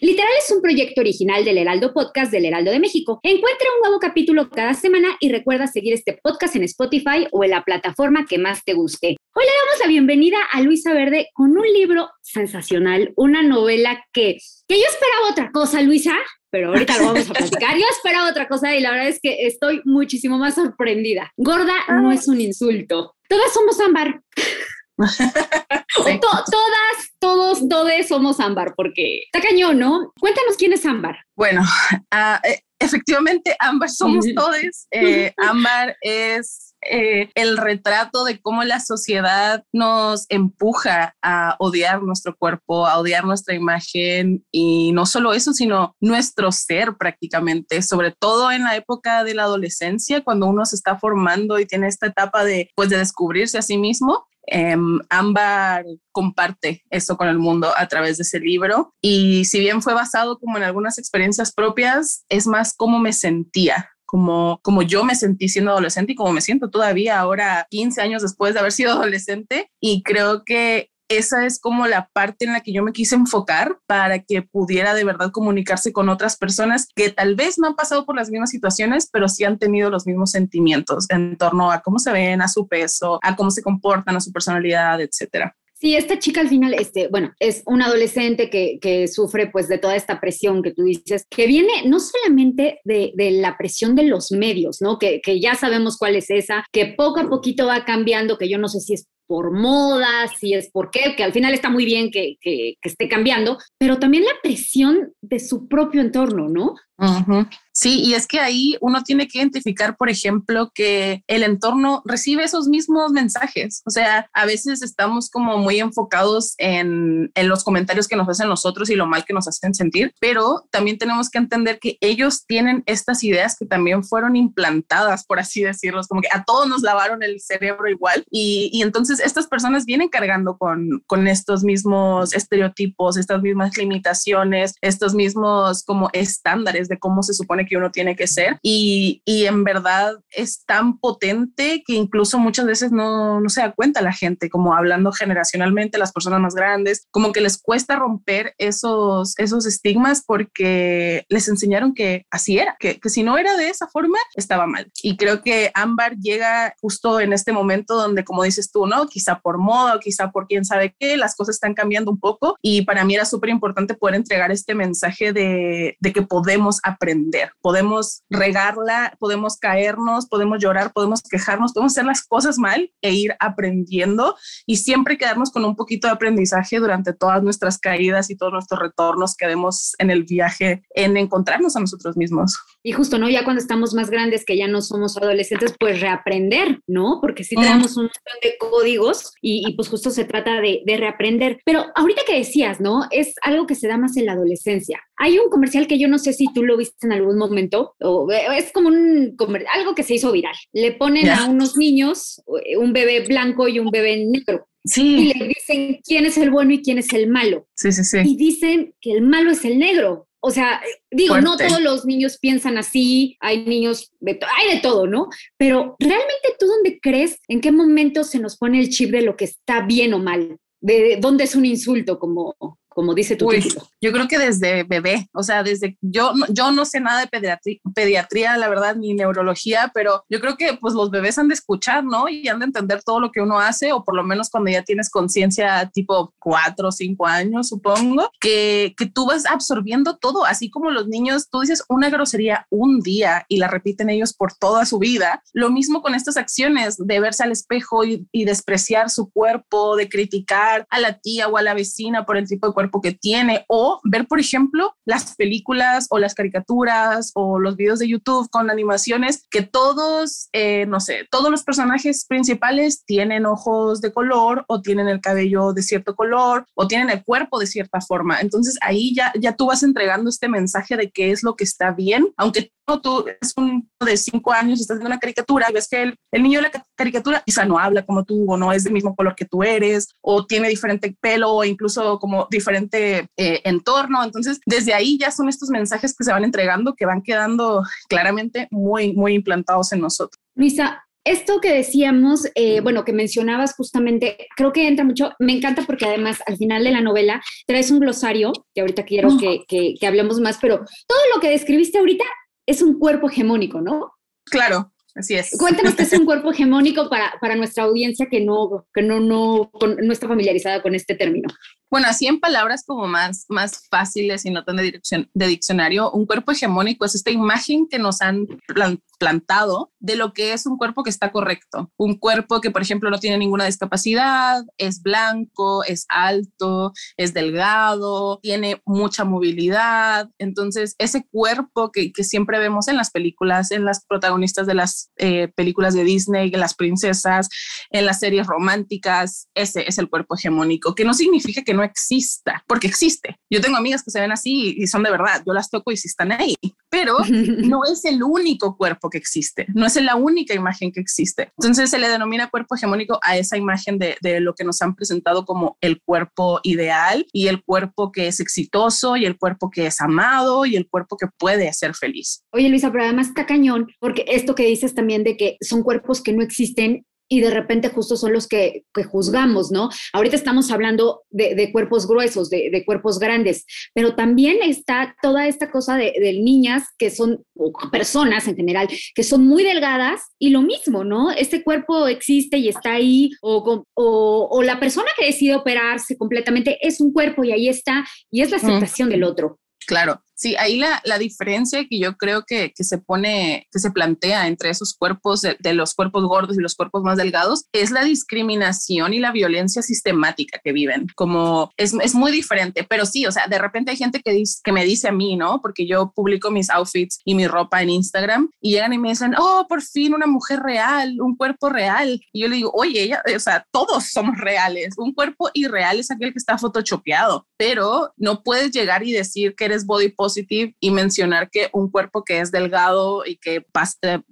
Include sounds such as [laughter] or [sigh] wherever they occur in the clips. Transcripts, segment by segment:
Literal es un proyecto original del Heraldo Podcast del Heraldo de México. Encuentra un nuevo capítulo cada semana y recuerda seguir este podcast en Spotify o en la plataforma que más te guste. Hoy le damos la bienvenida a Luisa Verde con un libro sensacional, una novela que, que yo esperaba otra cosa, Luisa, pero ahorita lo vamos a platicar. Yo esperaba otra cosa y la verdad es que estoy muchísimo más sorprendida. Gorda no es un insulto. Todas somos ámbar. Todas, todos, todos somos ámbar, porque está cañón, ¿no? Cuéntanos quién es ámbar. Bueno, uh, efectivamente, ámbar somos todos. Eh, [laughs] ámbar es eh, el retrato de cómo la sociedad nos empuja a odiar nuestro cuerpo, a odiar nuestra imagen y no solo eso, sino nuestro ser prácticamente, sobre todo en la época de la adolescencia, cuando uno se está formando y tiene esta etapa de, pues, de descubrirse a sí mismo. Um, comparte eso con el mundo a través de ese libro y si bien fue basado como en algunas experiencias propias, es más cómo me sentía. Como, como yo me sentí siendo adolescente y como me siento todavía ahora 15 años después de haber sido [laughs] adolescente y creo que esa es como la parte en la que yo me quise enfocar para que pudiera de verdad comunicarse con otras personas que tal vez no han pasado por las mismas situaciones, pero sí han tenido los mismos sentimientos en torno a cómo se ven, a su peso, a cómo se comportan, a su personalidad, etcétera. Sí, esta chica al final, este, bueno, es un adolescente que, que, sufre pues de toda esta presión que tú dices, que viene no solamente de, de la presión de los medios, ¿no? Que, que, ya sabemos cuál es esa, que poco a poquito va cambiando, que yo no sé si es por moda, si es por qué, que al final está muy bien que, que esté cambiando, pero también la presión de su propio entorno, ¿no? Uh -huh. Sí, y es que ahí uno tiene que identificar, por ejemplo, que el entorno recibe esos mismos mensajes. O sea, a veces estamos como muy enfocados en, en, los comentarios que nos hacen nosotros y lo mal que nos hacen sentir, pero también tenemos que entender que ellos tienen estas ideas que también fueron implantadas, por así decirlo, como que a todos nos lavaron el cerebro igual. Y, y entonces estas personas vienen cargando con, con estos mismos estereotipos, estas mismas limitaciones, estos mismos como estándares de cómo se supone que uno tiene que ser y, y, en verdad es tan potente que incluso muchas veces no, no se da cuenta la gente, como hablando generacionalmente, las personas más grandes, como que les cuesta romper esos, esos estigmas porque les enseñaron que así era, que, que si no era de esa forma, estaba mal. Y creo que Ámbar llega justo en este momento donde, como dices tú, ¿no? Quizá por moda, quizá por quién sabe qué, las cosas están cambiando un poco y para mí era súper importante poder entregar este mensaje de, de que podemos aprender, podemos regarla, podemos caernos, podemos llorar, podemos quejarnos, podemos hacer las cosas mal e ir aprendiendo y siempre quedarnos con un poquito de aprendizaje durante todas nuestras caídas y todos nuestros retornos que demos en el viaje, en encontrarnos a nosotros mismos. Y justo, ¿no? Ya cuando estamos más grandes, que ya no somos adolescentes, pues reaprender, ¿no? Porque sí tenemos mm. un montón de códigos y, y, pues justo se trata de, de reaprender. Pero ahorita que decías, ¿no? Es algo que se da más en la adolescencia. Hay un comercial que yo no sé si tú lo viste en algún momento, o es como un algo que se hizo viral. Le ponen yeah. a unos niños un bebé blanco y un bebé negro. Sí. Y le dicen quién es el bueno y quién es el malo. Sí, sí, sí. Y dicen que el malo es el negro. O sea, digo, Fuerte. no todos los niños piensan así, hay niños, de hay de todo, ¿no? Pero realmente tú dónde crees, en qué momento se nos pone el chip de lo que está bien o mal, de dónde es un insulto, como, como dice tu título? Yo creo que desde bebé, o sea, desde yo, yo no sé nada de pediatría, pediatría, la verdad, ni neurología, pero yo creo que pues los bebés han de escuchar, ¿no? Y han de entender todo lo que uno hace, o por lo menos cuando ya tienes conciencia tipo cuatro o cinco años, supongo, que, que tú vas absorbiendo todo, así como los niños, tú dices una grosería un día y la repiten ellos por toda su vida. Lo mismo con estas acciones de verse al espejo y, y despreciar su cuerpo, de criticar a la tía o a la vecina por el tipo de cuerpo que tiene, o ver, por ejemplo, las películas o las caricaturas o los videos de YouTube con animaciones que todos, eh, no sé, todos los personajes principales tienen ojos de color o tienen el cabello de cierto color o tienen el cuerpo de cierta forma. Entonces ahí ya, ya tú vas entregando este mensaje de qué es lo que está bien, aunque tú es un de cinco años, estás viendo una caricatura y ves que el, el, niño de la caricatura quizá no habla como tú o no es del mismo color que tú eres o tiene diferente pelo o incluso como diferente eh, entorno. Entonces, desde ahí ya son estos mensajes que se van entregando que van quedando claramente muy, muy implantados en nosotros. Luisa, esto que decíamos, eh, bueno, que mencionabas justamente, creo que entra mucho, me encanta porque además al final de la novela traes un glosario, que ahorita quiero que, que, que hablemos más, pero todo lo que describiste ahorita es un cuerpo hegemónico, ¿no? Claro, Así es. Cuéntanos qué es un [laughs] cuerpo hegemónico para, para nuestra audiencia que no, que no, no, no está familiarizada con este término. Bueno, así en palabras como más, más fáciles y no tan de, dirección, de diccionario, un cuerpo hegemónico es esta imagen que nos han plantado de lo que es un cuerpo que está correcto. Un cuerpo que, por ejemplo, no tiene ninguna discapacidad, es blanco, es alto, es delgado, tiene mucha movilidad. Entonces, ese cuerpo que, que siempre vemos en las películas, en las protagonistas de las eh, películas de Disney, en las princesas, en las series románticas, ese es el cuerpo hegemónico, que no significa que no exista, porque existe. Yo tengo amigas que se ven así y son de verdad, yo las toco y sí están ahí, pero [laughs] no es el único cuerpo que existe, no es la única imagen que existe. Entonces se le denomina cuerpo hegemónico a esa imagen de, de lo que nos han presentado como el cuerpo ideal y el cuerpo que es exitoso y el cuerpo que es amado y el cuerpo que puede ser feliz. Oye Luisa, pero además está cañón, porque esto que dices también de que son cuerpos que no existen y de repente justo son los que, que juzgamos, ¿no? Ahorita estamos hablando de, de cuerpos gruesos, de, de, cuerpos grandes, pero también está toda esta cosa de, de, niñas que son, o personas en general, que son muy delgadas y lo mismo, ¿no? Este cuerpo existe y está ahí, o, o, o la persona que decide operarse completamente es un cuerpo y ahí está, y es la aceptación mm. del otro. Claro, Sí, ahí la, la, diferencia que yo creo que, que, se pone, que se plantea entre esos cuerpos, de, los cuerpos gordos y los cuerpos más delgados, es la discriminación y la violencia sistemática que viven. Como es, es muy diferente, pero sí, o sea, de repente hay gente que, dice, que me dice a mí, ¿no? Porque yo publico mis outfits y mi ropa en Instagram y llegan y me dicen, oh, por fin una mujer real, un cuerpo real. Y yo le digo, oye, ella, o sea, todos somos reales. Un cuerpo irreal es aquel que está photoshopeado, pero no puedes llegar y decir que eres body Y mencionar que un cuerpo que es delgado y que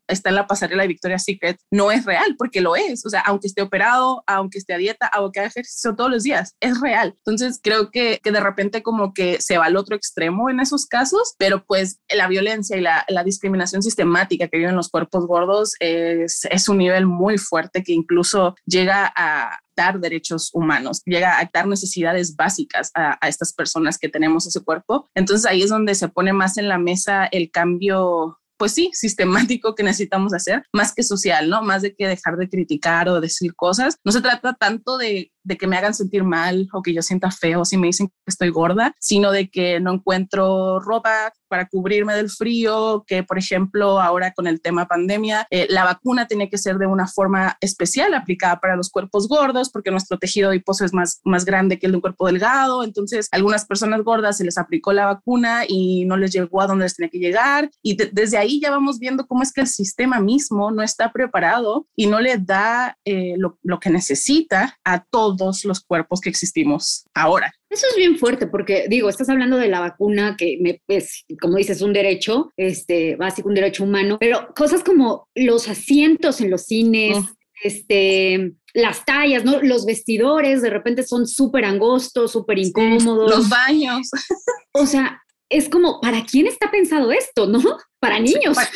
está en la pasarela de Victoria's Secret no es real, porque lo es. O sea, aunque esté operado, aunque esté a dieta, aunque haga ejercicio todos los días, es real. Entonces creo que, que de repente como que se va al otro extremo en esos casos, pero pues la violencia y la, discriminación sistemática que viven los cuerpos gordos es un nivel muy fuerte que incluso llega a, derechos humanos, llega a dar necesidades básicas a, a, estas personas que tenemos ese cuerpo. Entonces ahí es donde se pone más en la mesa el cambio pues sí, sistemático que necesitamos hacer, más que social, ¿no? Más de que dejar de criticar o decir cosas. No se trata tanto de, de, que me hagan sentir mal o que yo sienta feo si me dicen que estoy gorda, sino de que no encuentro ropa para cubrirme del frío, que por ejemplo ahora con el tema pandemia, eh, la vacuna tiene que ser de una forma especial aplicada para los cuerpos gordos, porque nuestro tejido adiposo es más, más grande que el de un cuerpo delgado, entonces algunas personas gordas se les aplicó la vacuna y no les llegó a donde les tenía que llegar, y de, desde ahí ya vamos viendo cómo es que el sistema mismo no está preparado y no le da eh, lo, lo que necesita a todos los cuerpos que existimos ahora. Eso es bien fuerte porque digo, estás hablando de la vacuna que me, es, como dices, un derecho, este, básico, un derecho humano, pero cosas como los asientos en los cines, oh. este, las tallas, ¿no? Los vestidores de repente son súper angostos, súper incómodos. Sí, los baños. O sea, es como, ¿para quién está pensado esto, no? Para niños. Sí, para,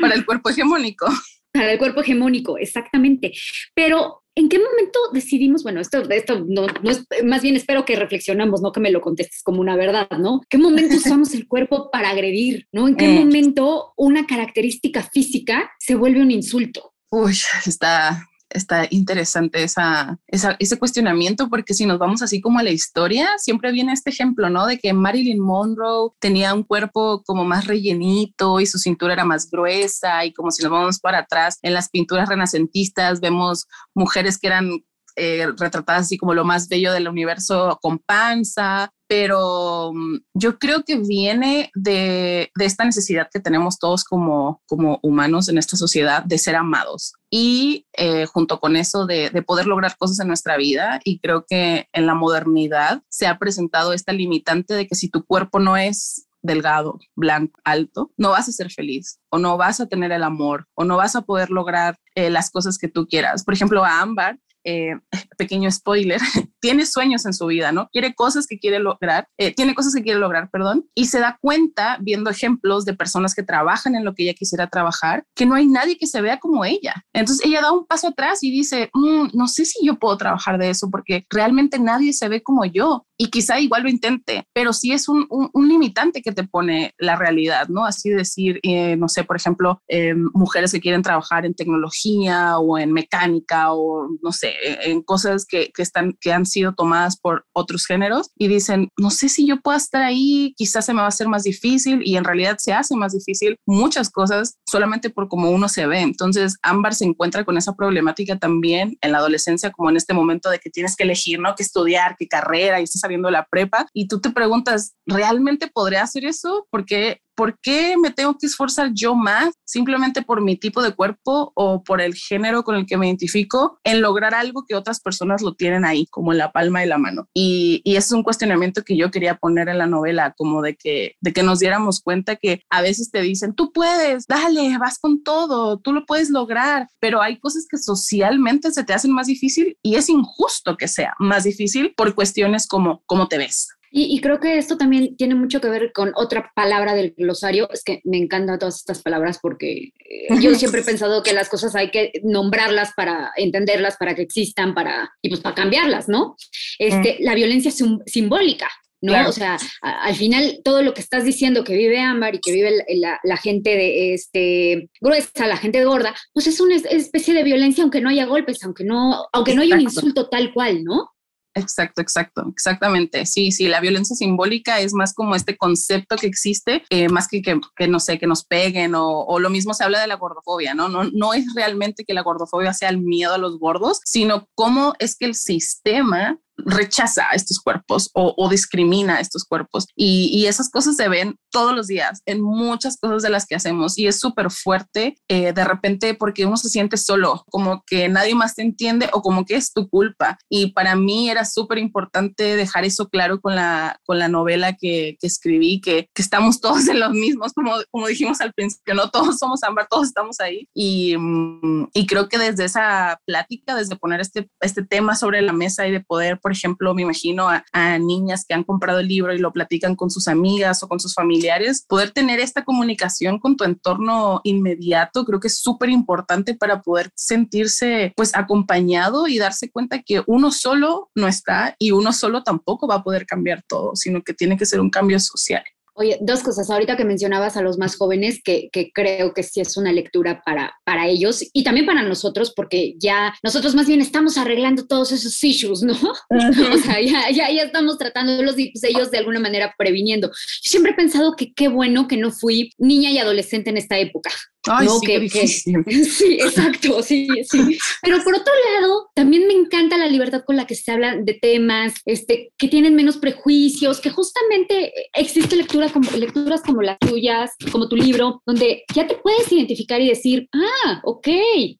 para el cuerpo hegemónico. Para el cuerpo hegemónico, exactamente. Pero ¿En qué momento decidimos, bueno, esto, esto no, no es, más bien espero que reflexionamos, no que me lo contestes como una verdad, ¿no? ¿Qué momento [laughs] usamos el cuerpo para agredir, ¿no? ¿En qué Eh. momento una característica física se vuelve un insulto? Uy, está, está interesante esa, ese cuestionamiento, porque si nos vamos así como a la historia, siempre viene este ejemplo, ¿no? De que Marilyn Monroe tenía un cuerpo como más rellenito y su cintura era más gruesa, y como si nos vamos para atrás, en las pinturas renacentistas vemos mujeres que eran eh, retratadas así como lo más bello del universo con panza, pero mm, yo creo que viene de, esta necesidad que tenemos todos como, como humanos en esta sociedad de ser amados y eh, junto con eso de, de poder lograr cosas en nuestra vida y creo que en la modernidad se ha presentado esta limitante de que si tu cuerpo no es delgado, blanco, alto, no vas a ser feliz o no vas a tener el amor o no vas a poder lograr eh, las cosas que tú quieras. Por ejemplo, a Ámbar, eh, [laughs] pequeño spoiler, [laughs] tiene sueños en su vida, ¿no? Quiere cosas que quiere lograr, eh, tiene cosas que quiere lograr, perdón, y se da cuenta viendo ejemplos de personas que trabajan en lo que ella quisiera trabajar, que no hay nadie que se vea como ella. Entonces ella da un paso atrás y dice, "Mm, no sé si yo puedo trabajar de eso porque realmente nadie se ve como yo y quizá igual lo intente, pero sí es un, un- un limitante que te pone la realidad, ¿no? Así decir, eh, no sé, por ejemplo, eh, mujeres que quieren trabajar en tecnología o en mecánica o no sé, en, en cosas que, que están, que han sido tomadas por otros géneros y dicen, no sé si yo pueda estar ahí, quizás se me va a hacer más difícil y en realidad se hace más difícil muchas cosas solamente por cómo uno se ve. Entonces, Ámbar se encuentra con esa problemática también en la adolescencia, como en este momento de que tienes que elegir, ¿no? ¿Qué estudiar, qué carrera y estás saliendo la prepa y tú te preguntas, ¿realmente podré hacer eso? Porque ¿por qué me tengo que esforzar yo más simplemente por mi tipo de cuerpo o por el género con el que me identifico en lograr algo que otras personas lo tienen ahí, como en la palma de la mano? Y, y es un cuestionamiento que yo quería poner en la novela, como de que, de que nos diéramos cuenta que a veces te dicen, tú puedes, dale, vas con todo, tú lo puedes lograr, pero hay cosas que socialmente se te hacen más difícil y es injusto que sea más difícil por cuestiones como cómo te ves. Y, y creo que esto también tiene mucho que ver con otra palabra del glosario. Es que me encantan todas estas palabras porque eh, yo siempre he [laughs] pensado que las cosas hay que nombrarlas para entenderlas, para que existan, para y pues para cambiarlas, ¿no? Este, La violencia sim- simbólica. ¿no? Claro. O sea, a- al final todo lo que estás diciendo que vive Ámbar y que vive la, gente de este gruesa, la gente gorda, pues es una es- especie de violencia aunque no haya golpes, aunque no, aunque no haya un insulto tal cual, ¿no? Exacto, exacto, exactamente. Sí, sí, la violencia simbólica es más como este concepto que existe, eh, más que, que, no sé, que nos peguen o, o, lo mismo se habla de la gordofobia, ¿no? ¿no? No es realmente que la gordofobia sea el miedo a los gordos, sino cómo es que el sistema rechaza a estos cuerpos o, discrimina a estos cuerpos. Y, esas cosas se ven todos los días en muchas cosas de las que hacemos y es súper fuerte eh, de repente porque uno se siente solo, como que nadie más te entiende o como que es tu culpa. Y para mí era súper importante dejar eso claro con la, con la novela que, que escribí, que, que, estamos todos en los mismos, como, como dijimos al principio, no todos somos Ámbar, todos estamos ahí. Y, mm, y creo que desde esa plática, desde poner este, este tema sobre la mesa y de poder por ejemplo, me imagino a, niñas que han comprado el libro y lo platican con sus amigas o con sus familiares, poder tener esta comunicación con tu entorno inmediato, creo que es súper importante para poder sentirse pues acompañado y darse cuenta que uno solo no está y uno solo tampoco va a poder cambiar todo, sino que tiene que ser un cambio social. Oye, dos cosas. Ahorita que mencionabas a los más jóvenes, que, que, creo que sí es una lectura para, para ellos y también para nosotros, porque ya nosotros más bien estamos arreglando todos esos issues, ¿no? Uh [laughs] -huh. O sea, ya, ya, ya estamos tratándolos y pues ellos de alguna manera previniendo. Yo siempre he pensado que qué bueno que no fui niña y adolescente en esta época. Ay, ¿no? sí, que, que, [laughs] sí, exacto, sí, sí. Pero por otro lado, también me encanta la libertad con la que se hablan de temas, este, que tienen menos prejuicios, que justamente existe lectura como, lecturas como las tuyas, como tu libro, donde ya te puedes identificar y decir, ah, ok,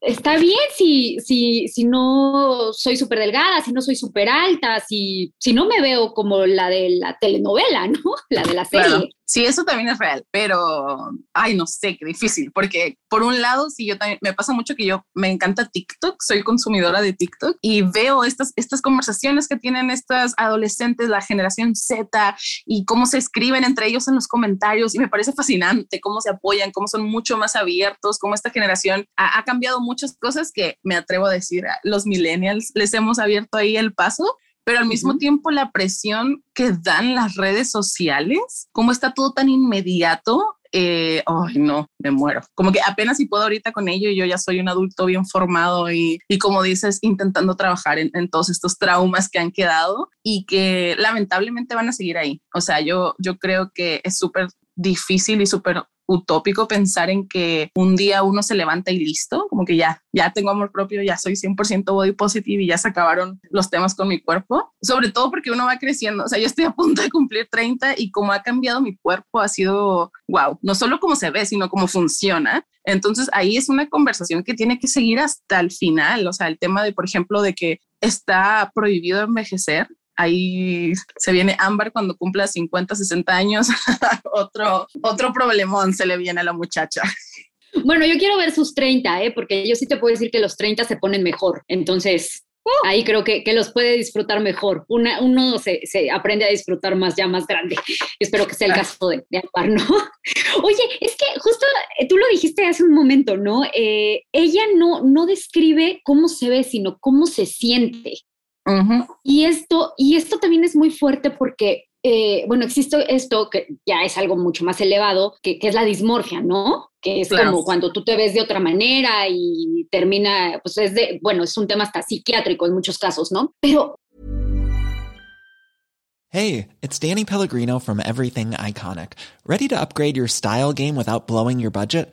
está bien si, si, si no soy súper delgada, si no soy súper alta, si, si no me veo como la de la telenovela, ¿no? [laughs] La de la serie. Claro. Sí, eso también es real, pero, ay, no sé, qué difícil, porque por un lado, sí, yo también, me pasa mucho que yo me encanta TikTok, soy consumidora de TikTok y veo estas, estas conversaciones que tienen estas adolescentes, la generación Z, y cómo se escriben entre ellos en los comentarios, y me parece fascinante cómo se apoyan, cómo son mucho más abiertos, cómo esta generación ha, ha cambiado muchas cosas que me atrevo a decir, los millennials les hemos abierto ahí el paso pero al mismo tiempo la presión que dan las redes sociales, como está todo tan inmediato, eh, ay no, me muero. Como que apenas si puedo ahorita con ello, yo ya soy un adulto bien formado y, y como dices, intentando trabajar en, en, todos estos traumas que han quedado y que lamentablemente van a seguir ahí. O sea, yo, yo creo que es súper difícil y súper utópico pensar en que un día uno se levanta y listo, como que ya, ya tengo amor propio, ya soy 100% body positive y ya se acabaron los temas con mi cuerpo, sobre todo porque uno va creciendo, o sea, yo estoy a punto de cumplir 30 y como ha cambiado mi cuerpo ha sido, wow, no solo cómo se ve, sino cómo funciona. Entonces ahí es una conversación que tiene que seguir hasta el final, o sea, el tema de, por ejemplo, de que está prohibido envejecer, ahí se viene Ámbar cuando cumpla 50, 60 años, [laughs] otro, otro problemón se le viene a la muchacha. Bueno, yo quiero ver sus 30, ¿eh? porque yo sí te puedo decir que los 30 se ponen mejor. Entonces, ¡uh! ahí creo que, que, los puede disfrutar mejor. Una, uno se, se, aprende a disfrutar más ya más grande. [laughs] Espero que sea el caso de, de Ampar, ¿no? [laughs] Oye, es que justo eh, tú lo dijiste hace un momento, ¿no? Eh, ella no, no describe cómo se ve, sino cómo se siente. Uh -huh. Y esto, y esto también es muy fuerte porque, eh, bueno, existe esto que ya es algo mucho más elevado, que, que es la dismorfia, ¿no? Que es claro. como cuando tú te ves de otra manera y termina, pues es de, bueno, es un tema hasta psiquiátrico en muchos casos, ¿no? Pero... Hey, it's Danny Pellegrino from Everything Iconic. ¿Ready to upgrade your style game without blowing your budget?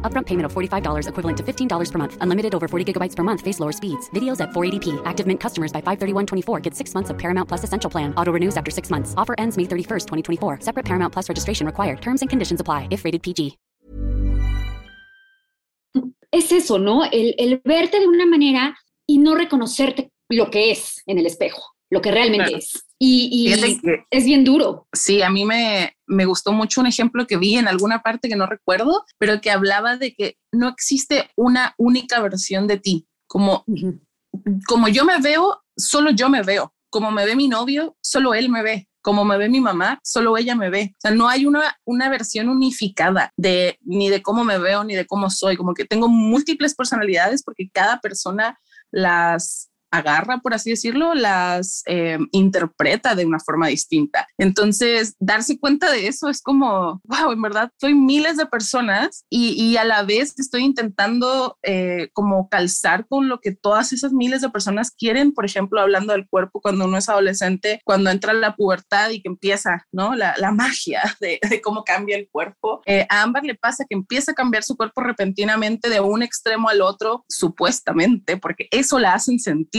Upfront payment of $45 equivalent to $15 per month. Unlimited over 40 gigabytes per month. Face lower speeds. Videos at 480p. Active Mint customers by 531.24 get six months of Paramount Plus Essential Plan. Auto renews after six months. Offer ends May 31st, 2024. Separate Paramount Plus registration required. Terms and conditions apply if rated PG. Es eso, ¿no? El, el verte de una manera y no reconocerte lo que es en el espejo, lo que realmente claro. es. Y, y que, es bien duro. Sí, a mí me, me gustó mucho un ejemplo que vi en alguna parte que no recuerdo, pero que hablaba de que no existe una única versión de ti. Como, uh -huh. como yo me veo, solo yo me veo. Como me ve mi novio, solo él me ve. Como me ve mi mamá, solo ella me ve. O sea, no hay una, una versión unificada de ni de cómo me veo ni de cómo soy. Como que tengo múltiples personalidades porque cada persona las agarra, por así decirlo, las eh, interpreta de una forma distinta. Entonces, darse cuenta de eso es como, wow, en verdad, soy miles de personas y, y a la vez estoy intentando eh, como calzar con lo que todas esas miles de personas quieren, por ejemplo, hablando del cuerpo cuando uno es adolescente, cuando entra la pubertad y que empieza, ¿no? La, la magia [laughs] de, cómo cambia el cuerpo. Eh, a Ámbar le pasa que empieza a cambiar su cuerpo repentinamente de un extremo al otro, supuestamente, porque eso la hacen sentir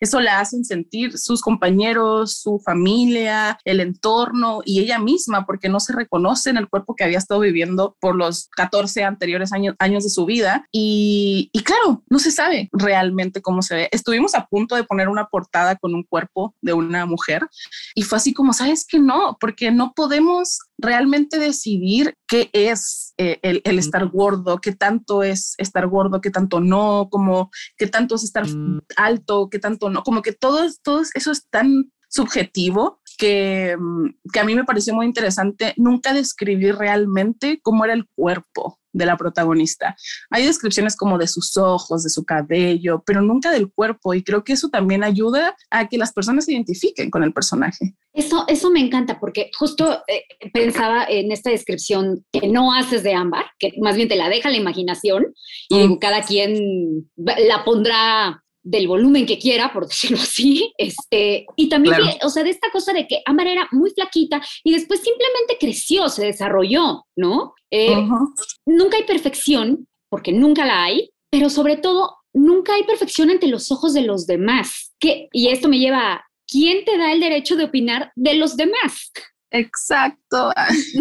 eso la hacen sentir sus compañeros, su familia, el entorno y ella misma, porque no se reconoce en el cuerpo que había estado viviendo por los 14 anteriores años, años de su vida. Y, y claro, no se sabe realmente cómo se ve. Estuvimos a punto de poner una portada con un cuerpo de una mujer y fue así como, ¿sabes que no? Porque no podemos realmente decidir qué es eh, el, el, estar gordo, qué tanto es estar gordo, qué tanto no, como qué tanto es estar mm. alto, qué tanto no, como que todo, todo eso es tan subjetivo que, que, a mí me pareció muy interesante nunca describir realmente cómo era el cuerpo de la protagonista. Hay descripciones como de sus ojos, de su cabello, pero nunca del cuerpo y creo que eso también ayuda a que las personas se identifiquen con el personaje. Eso, eso me encanta porque justo eh, pensaba en esta descripción que no haces de ámbar, que más bien te la deja la imaginación y mm. cada quien la pondrá del volumen que quiera, por [laughs] decirlo así, este, y también, o sea, de esta cosa de que Ámbar era muy flaquita y después simplemente creció, se desarrolló, ¿no? Eh, nunca hay perfección, porque nunca la hay, pero sobre todo, nunca hay perfección ante los ojos de los demás. Que, y esto me lleva a, ¿quién te da el derecho de opinar de los demás? Exacto.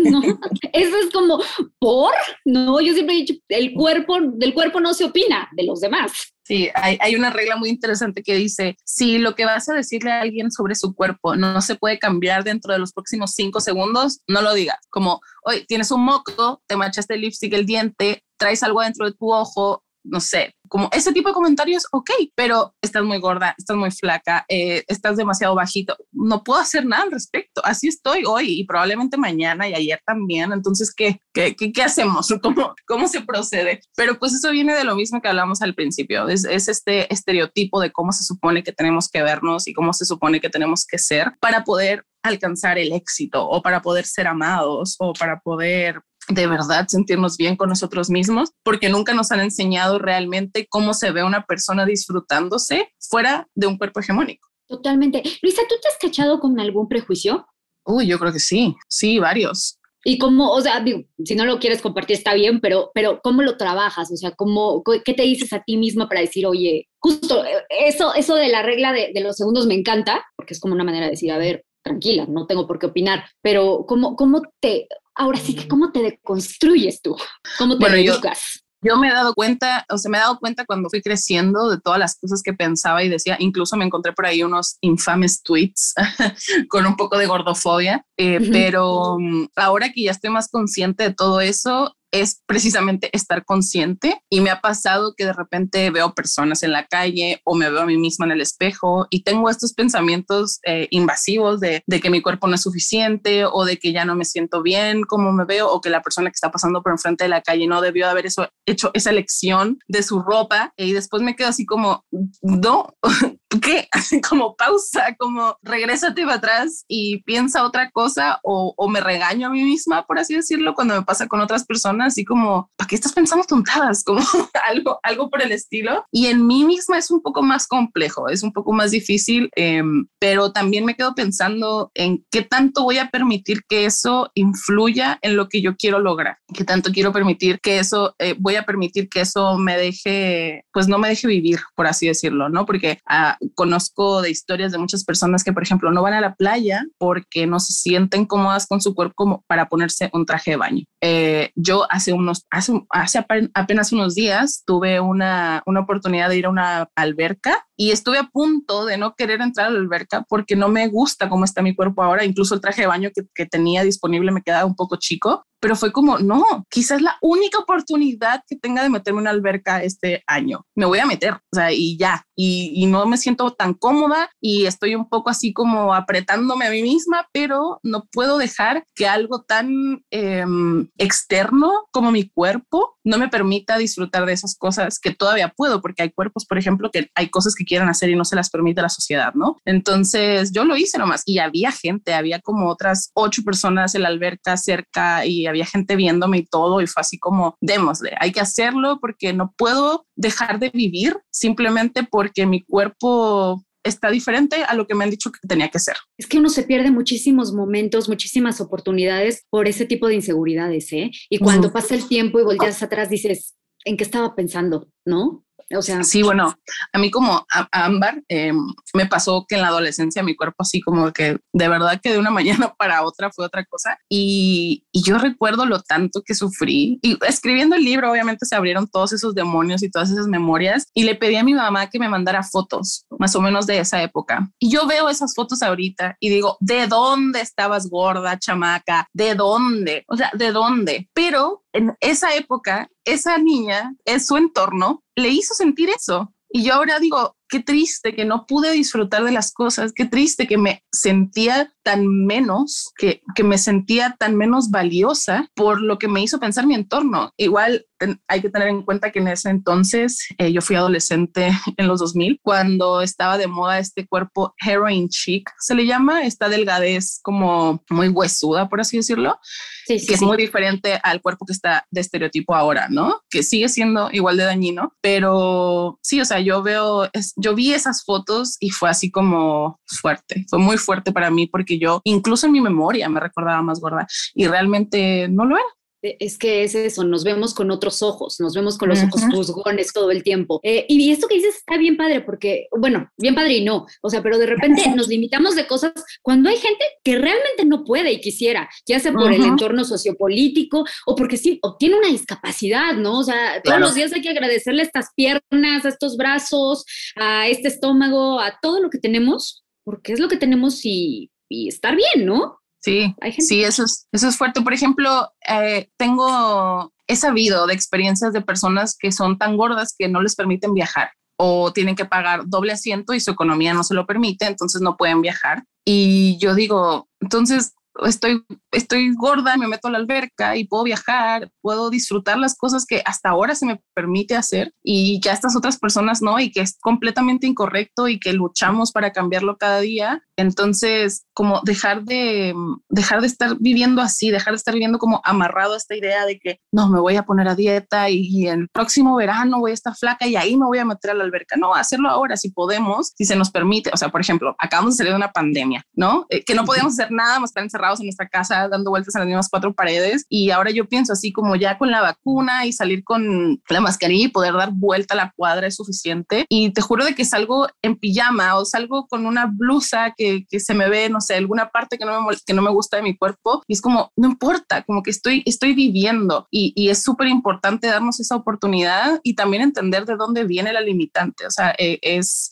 No, [laughs] eso es como, ¿por? No, yo siempre he dicho, el cuerpo, del cuerpo no se opina, de los demás. Sí, hay, una regla muy interesante que dice, si lo que vas a decirle a alguien sobre su cuerpo no se puede cambiar dentro de los próximos cinco segundos, no lo digas. Como, hoy tienes un moco, te manchaste el lipstick, el diente, traes algo dentro de tu ojo, no sé, como ese tipo de comentarios, ok, pero estás muy gorda, estás muy flaca, eh, estás demasiado bajito, no puedo hacer nada al respecto, así estoy hoy y probablemente mañana y ayer también, entonces, ¿qué, qué, qué, hacemos? [laughs] ¿Cómo, ¿Cómo se procede? Pero pues eso viene de lo mismo que hablamos al principio, es este estereotipo de cómo se supone que tenemos que vernos y cómo se supone que tenemos que ser para poder alcanzar el éxito o para poder ser amados o para poder de verdad sentirnos bien con nosotros mismos, porque nunca nos han enseñado realmente cómo se ve una persona disfrutándose fuera de un cuerpo hegemónico. Totalmente. Luisa, ¿tú te has cachado con algún prejuicio? Uy, yo creo que sí, sí, varios. Y cómo, o sea, digo, si no lo quieres compartir está bien, pero, pero ¿cómo lo trabajas? O sea, ¿cómo, ¿qué te dices a ti misma para decir, oye, justo eh, eso, eso de la regla de, de los segundos me encanta, porque es como una manera de decir, a ver, tranquila, no tengo por qué opinar, pero ¿cómo, cómo te, ahora sí que cómo te deconstruyes tú? ¿Cómo te educas? Yo, me he dado cuenta, o sea, me he dado cuenta cuando fui creciendo de todas las cosas que pensaba y decía, incluso me encontré por ahí unos infames tweets [laughs] con un poco de gordofobia, eh, pero mm, ahora que ya estoy más consciente de todo eso, es precisamente estar consciente y me ha pasado que de repente veo personas en la calle o me veo a mí misma en el espejo y tengo estos pensamientos eh, invasivos de, que mi cuerpo no es suficiente o de que ya no me siento bien como me veo o que la persona que está pasando por enfrente de la calle no debió haber hecho esa elección de su ropa y después me quedo así como, no, [laughs] ¿qué? [laughs] como pausa, como regrésate para atrás y piensa otra cosa o, o me regaño a mí misma, por así decirlo, cuando me pasa con otras personas así como, ¿para qué estás pensando tontadas? [laughs] Como algo, algo por el estilo. Y en mí misma es un poco más complejo, es un poco más difícil, em, pero también me quedo pensando en qué tanto voy a permitir que eso influya en lo que yo quiero lograr, qué tanto quiero permitir que eso, eh, voy a permitir que eso me deje, pues no me deje vivir, por así decirlo, ¿no? Porque ah, conozco de historias de muchas personas que, por ejemplo, no van a la playa porque no se sienten cómodas con su cuerpo como para ponerse un traje de baño. Eh, yo hace unos, hace, hace apenas unos días tuve una, una oportunidad de ir a una alberca y estuve a punto de no querer entrar a la alberca porque no me gusta cómo está mi cuerpo ahora. Incluso el traje de baño que, que tenía disponible me quedaba un poco chico pero fue como, no, quizás la única oportunidad que tenga de meterme en una alberca este año. Me voy a meter, o sea, y ya, y, no me siento tan cómoda y estoy un poco así como apretándome a mí misma, pero no puedo dejar que algo tan em, externo como mi cuerpo no me permita disfrutar de esas cosas que todavía puedo, porque hay cuerpos, por ejemplo, que hay cosas que quieren hacer y no se las permite la sociedad, ¿no? Entonces yo lo hice nomás y había gente, había como otras ocho personas en la alberca cerca y había gente viéndome y todo y fue así como, démosle, hay que hacerlo porque no puedo dejar de vivir simplemente porque mi cuerpo está diferente a lo que me han dicho que tenía que ser. Es que uno se pierde muchísimos momentos, muchísimas oportunidades por ese tipo de inseguridades, ¿eh? Y cuando pasa el tiempo y volteas atrás dices, ¿en qué estaba pensando? ¿No? O sea, sí, bueno, a mí como ámbar em, me pasó que en la adolescencia mi cuerpo así como que de verdad que de una [laughs] mañana para otra fue otra cosa y, y, yo recuerdo lo tanto que sufrí y escribiendo el libro obviamente se abrieron todos esos demonios y todas esas memorias y le pedí a mi mamá que me mandara fotos más o menos de esa época y yo veo esas fotos ahorita y digo, ¿de dónde estabas gorda, chamaca? ¿De dónde? O sea, ¿de dónde? Pero en esa época, esa niña, en su entorno, le hizo sentir eso. Y yo ahora digo, qué triste que no pude disfrutar de las cosas, qué triste que me sentía tan menos, que, que me sentía tan menos valiosa por lo que me hizo pensar mi entorno. Igual hay que tener en cuenta que en ese entonces eh, yo fui adolescente [laughs] en los 2000 cuando estaba de moda este cuerpo heroin chic, se le llama, esta delgadez como muy huesuda, por así decirlo, que es muy diferente al cuerpo que está de estereotipo ahora, ¿no? Que sigue siendo igual de dañino, pero sí, o sea, yo veo, yo vi esas fotos y fue así como fuerte, fue muy fuerte para mí porque yo incluso en mi memoria me recordaba más gorda y realmente no lo era. E, es que es eso, nos vemos con otros ojos, nos vemos con los ojos juzgones todo el tiempo. Eh, y esto que dices está bien padre, porque, bueno, bien padre y no, o sea, pero de repente nos limitamos de cosas cuando hay gente que realmente no puede y quisiera, ya sea por el entorno sociopolítico o porque sí, obtiene una discapacidad, ¿no? O sea, todos los días hay que agradecerle a estas piernas, a estos brazos, a este estómago, a todo lo que tenemos, porque es lo que tenemos y, y estar bien, ¿no? Sí, sí, eso es, eso es fuerte. Por ejemplo, eh, tengo, he sabido de experiencias de personas que son tan gordas que no les permiten viajar o tienen que pagar doble asiento y su economía no se lo permite, entonces no pueden viajar. Y yo digo, entonces, estoy, estoy gorda, me meto a la alberca y puedo viajar, puedo disfrutar las cosas que hasta ahora se me permite hacer y que a estas otras personas no, y que es completamente incorrecto y que luchamos para cambiarlo cada día. Entonces, como dejar de, dejar de estar viviendo así, dejar de estar viviendo como amarrado a esta idea de que no, me voy a poner a dieta y, y el próximo verano voy a estar flaca y ahí me voy a meter a la alberca. No, hacerlo ahora si podemos, si se nos permite. O sea, por ejemplo, acabamos de salir de una pandemia, ¿no? Eh, que no podíamos hacer nada más estar encerrados en nuestra casa dando vueltas en las mismas cuatro paredes. Y ahora yo pienso así como ya con la vacuna y salir con la mascarilla y poder dar vuelta a la cuadra es suficiente. Y te juro de que salgo en pijama o salgo con una blusa que, que se me ve, no sé, alguna parte que no me, que no me gusta de mi cuerpo. Y es como, no importa, como que estoy, estoy viviendo. Y, y es súper importante darnos esa oportunidad y también entender de dónde viene la limitante. O sea, eh, es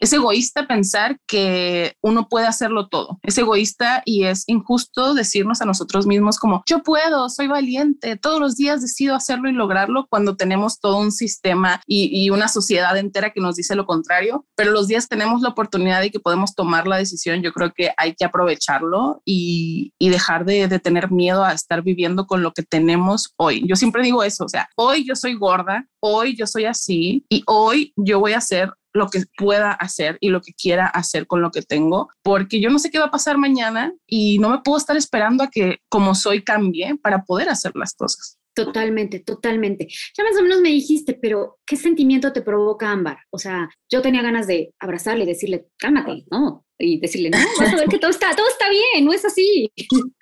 es egoísta pensar que uno puede hacerlo todo. Es egoísta y es injusto decirnos a nosotros mismos como yo puedo, soy valiente, todos los días decido hacerlo y lograrlo cuando tenemos todo un sistema y, una sociedad entera que nos dice lo contrario. Pero los días tenemos la oportunidad y que podemos tomar la decisión. Yo creo que hay que aprovecharlo y, dejar de, de tener miedo a estar viviendo con lo que tenemos hoy. Yo siempre digo eso, o sea, hoy yo soy gorda, hoy yo soy así y hoy yo voy a hacer lo que pueda hacer y lo que quiera hacer con lo que tengo, porque yo no sé qué va a pasar mañana y no me puedo estar esperando a que como soy cambie para poder hacer las cosas. Totalmente, totalmente. Ya más o menos me dijiste, pero ¿qué sentimiento te provoca Ámbar? O sea, yo tenía ganas de abrazarle y decirle, cálmate, ¿no? Y decirle, no, vas a ver que todo está, todo está bien, no es así. [laughs]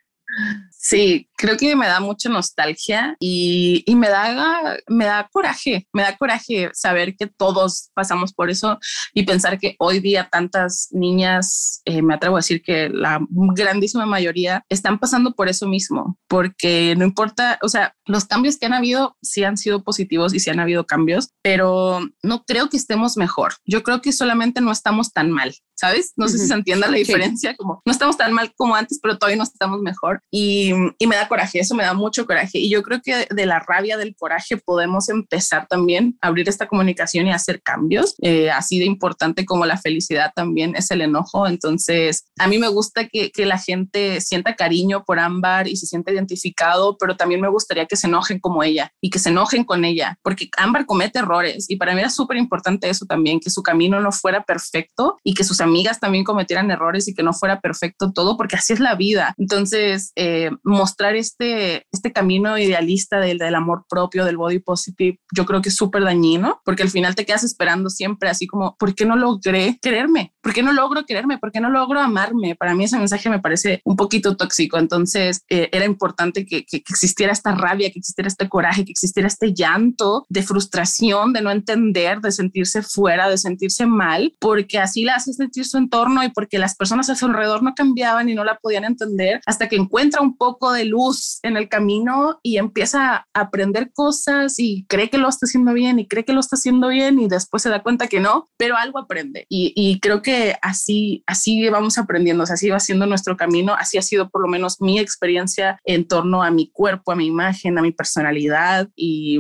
Sí, creo que me da mucha nostalgia y, me, da, me da coraje, me da coraje saber que todos pasamos por eso y pensar que hoy día tantas niñas, eh, me atrevo a decir que la grandísima mayoría están pasando por eso mismo, porque no importa, o sea, los cambios que han habido sí han sido positivos y sí han habido cambios, pero no creo que estemos mejor. Yo creo que solamente no estamos tan mal, ¿sabes? No sé si se entienda la diferencia, como no estamos tan mal como antes, pero todavía no estamos mejor y, y, me da coraje, eso me da mucho coraje. Y yo creo que de la rabia, del coraje, podemos empezar también a abrir esta comunicación y hacer cambios. Eh, así de importante como la felicidad también es el enojo. Entonces, a mí me gusta que, que la gente sienta cariño por Ámbar y se sienta identificado, pero también me gustaría que se enojen como ella y que se enojen con ella, porque Ámbar comete errores y para mí era súper importante eso también, que su camino no fuera perfecto y que sus amigas también cometieran errores y que no fuera perfecto todo, porque así es la vida. Entonces, eh, mostrar este, este camino idealista del, del, amor propio, del body positive, yo creo que es súper dañino, porque al final te quedas esperando siempre así como, ¿por qué no logré quererme? ¿Por qué no logro quererme? ¿Por qué no logro amarme? Para mí ese mensaje me parece un poquito tóxico, entonces eh, era importante que, que, que existiera esta rabia, que existiera este coraje, que existiera este llanto de frustración, de no entender, de sentirse fuera, de sentirse mal, porque así la hace sentir su entorno y porque las personas a su alrededor no cambiaban y no la podían entender hasta que encuentra un poco de luz en el camino y empieza a aprender cosas y cree que lo está haciendo bien y cree que lo está haciendo bien y después se da cuenta que no, pero algo aprende. Y, creo que así, así vamos aprendiendo, o sea, así va siendo nuestro camino, así ha sido por lo menos mi experiencia en torno a mi cuerpo, a mi imagen, a mi personalidad y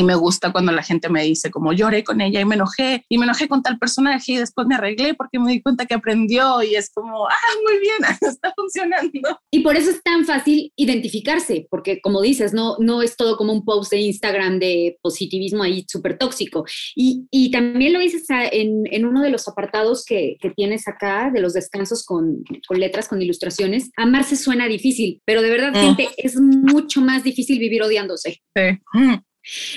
y me gusta cuando la gente me dice como lloré con ella y me enojé y me enojé con tal personaje y después me arreglé porque me di cuenta que aprendió y es como, ah, muy bien, [laughs] está funcionando. Y por eso es tan fácil identificarse, porque como dices, no, no es todo como un post de Instagram de positivismo ahí súper tóxico. Y, y, también lo dices en, en, uno de los apartados que, que, tienes acá, de los descansos con, con, letras, con ilustraciones, amarse suena difícil, pero de verdad, mm. gente, es mucho más difícil vivir odiándose. Sí.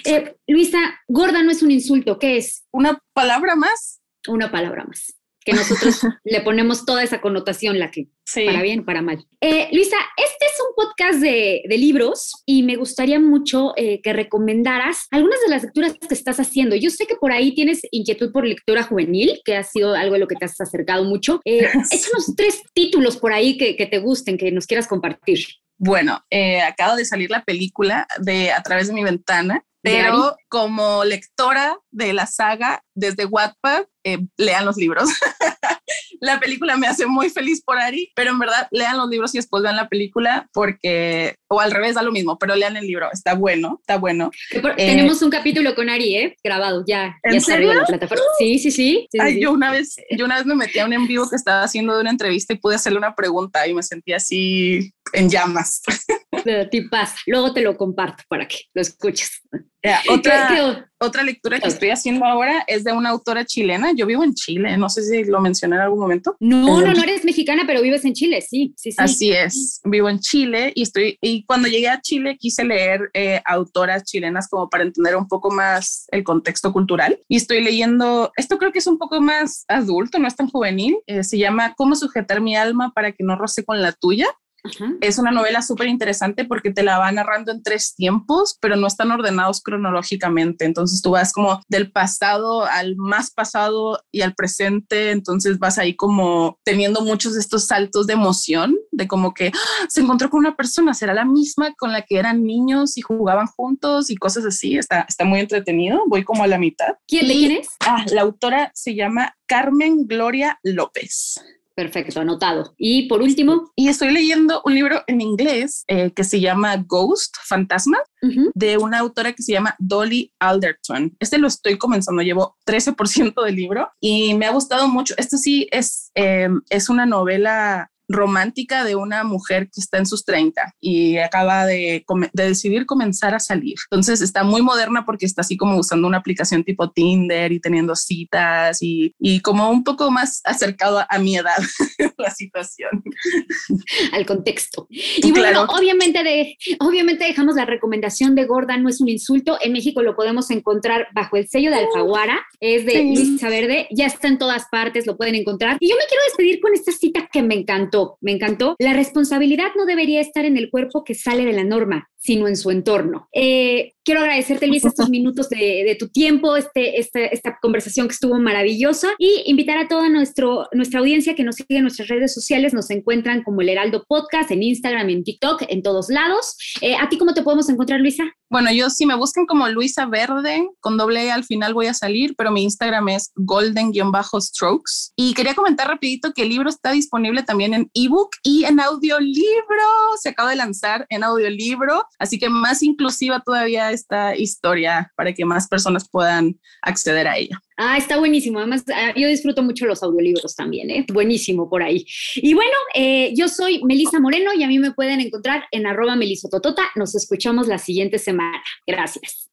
Eh, Luisa, gorda no es un insulto, ¿qué es? Una palabra más. Una palabra más que nosotros [laughs] le ponemos toda esa connotación, la que para bien, para mal. Eh, Luisa, este es un podcast de, libros y me gustaría mucho eh, que recomendaras algunas de las lecturas que estás haciendo. Yo sé que por ahí tienes inquietud por lectura juvenil, que ha sido algo de lo que te has acercado mucho. Eh, [laughs] échanos tres títulos por ahí que, que te gusten, que nos quieras compartir. Bueno, eh, acabo de salir la película de A través de mi ventana, pero como lectora de la saga desde Wattpad, eh, lean los libros. [laughs] la película me hace muy feliz por Ari, pero en verdad lean los libros y después vean la película porque, o al revés, da lo mismo, pero lean el libro, está bueno, está bueno. Eh, tenemos un capítulo con Ari, ¿eh? Grabado, ya. ¿En serio? La plataforma. Sí, sí, sí. Ay, yo una vez, yo una vez me metí a un en vivo que estaba haciendo de una entrevista y pude hacerle una pregunta y me sentí así en llamas. [laughs] Tipas. Luego te lo comparto para que lo escuches. otra, otra lectura que estoy haciendo ahora es de una autora chilena. Yo vivo en Chile, no sé si lo mencioné en algún momento. No, no, no eres mexicana, pero vives en Chile, sí, sí, sí. Así es, vivo en Chile y estoy, y cuando llegué a Chile quise leer eh, autoras chilenas como para entender un poco más el contexto cultural. Y estoy leyendo, esto creo que es un poco más adulto, no es tan juvenil, eh, se llama Cómo sujetar mi alma para que no roce con la tuya es una novela súper interesante porque te la va narrando en tres tiempos, pero no están ordenados cronológicamente. Entonces tú vas como del pasado al más pasado y al presente. Entonces vas ahí como teniendo muchos de estos saltos de emoción, de como que ¡ah! se encontró con una persona, será la misma con la que eran niños y jugaban juntos y cosas así. Está, está muy entretenido. Voy como a la mitad. ¿Quién, ¿quién es? Ah, la autora se llama Carmen Gloria López. Perfecto, anotado. Y por último. Y estoy leyendo un libro en inglés eh, que se llama Ghost, Fantasma, de una autora que se llama Dolly Alderton. Este lo estoy comenzando, llevo 13% del libro y me ha gustado mucho. Esto sí es, eh, es una novela romántica de una mujer que está en sus 30 y acaba de, decidir comenzar a salir. Entonces está muy moderna porque está así como usando una aplicación tipo Tinder y teniendo citas y, como un poco más acercado a, mi edad [laughs] la situación. Al contexto. Y bueno, obviamente, de, obviamente dejamos la recomendación de Gorda, no es un insulto. En México lo podemos encontrar bajo el sello de Alfaguara, es de Luisa Verde, ya está en todas partes, lo pueden encontrar. Y yo me quiero despedir con esta cita que me encantó me encantó. La responsabilidad no debería estar en el cuerpo que sale de la norma, sino en su entorno. Eh, quiero agradecerte, Luis, estos minutos de, tu tiempo, este, este, esta conversación que estuvo maravillosa y invitar a toda nuestro, nuestra audiencia que nos sigue en nuestras redes sociales. Nos encuentran como el Heraldo Podcast en Instagram, en TikTok, en todos lados. Eh, ¿A ti cómo te podemos encontrar, Luisa? Bueno, yo si me buscan como Luisa Verde, con doble E al final voy a salir, pero mi Instagram es golden-strokes. Y quería comentar rapidito que el libro está disponible también en ebook y en audiolibro. Se acaba de lanzar en audiolibro, así que más inclusiva todavía esta historia para que más personas puedan acceder a ella. Ah, está buenísimo. Además, ah, yo disfruto mucho los audiolibros también, ¿eh? Buenísimo por ahí. Y bueno, eh, yo soy Melisa Moreno y a mí me pueden encontrar en arroba melisototota. Nos escuchamos la siguiente semana. Gracias.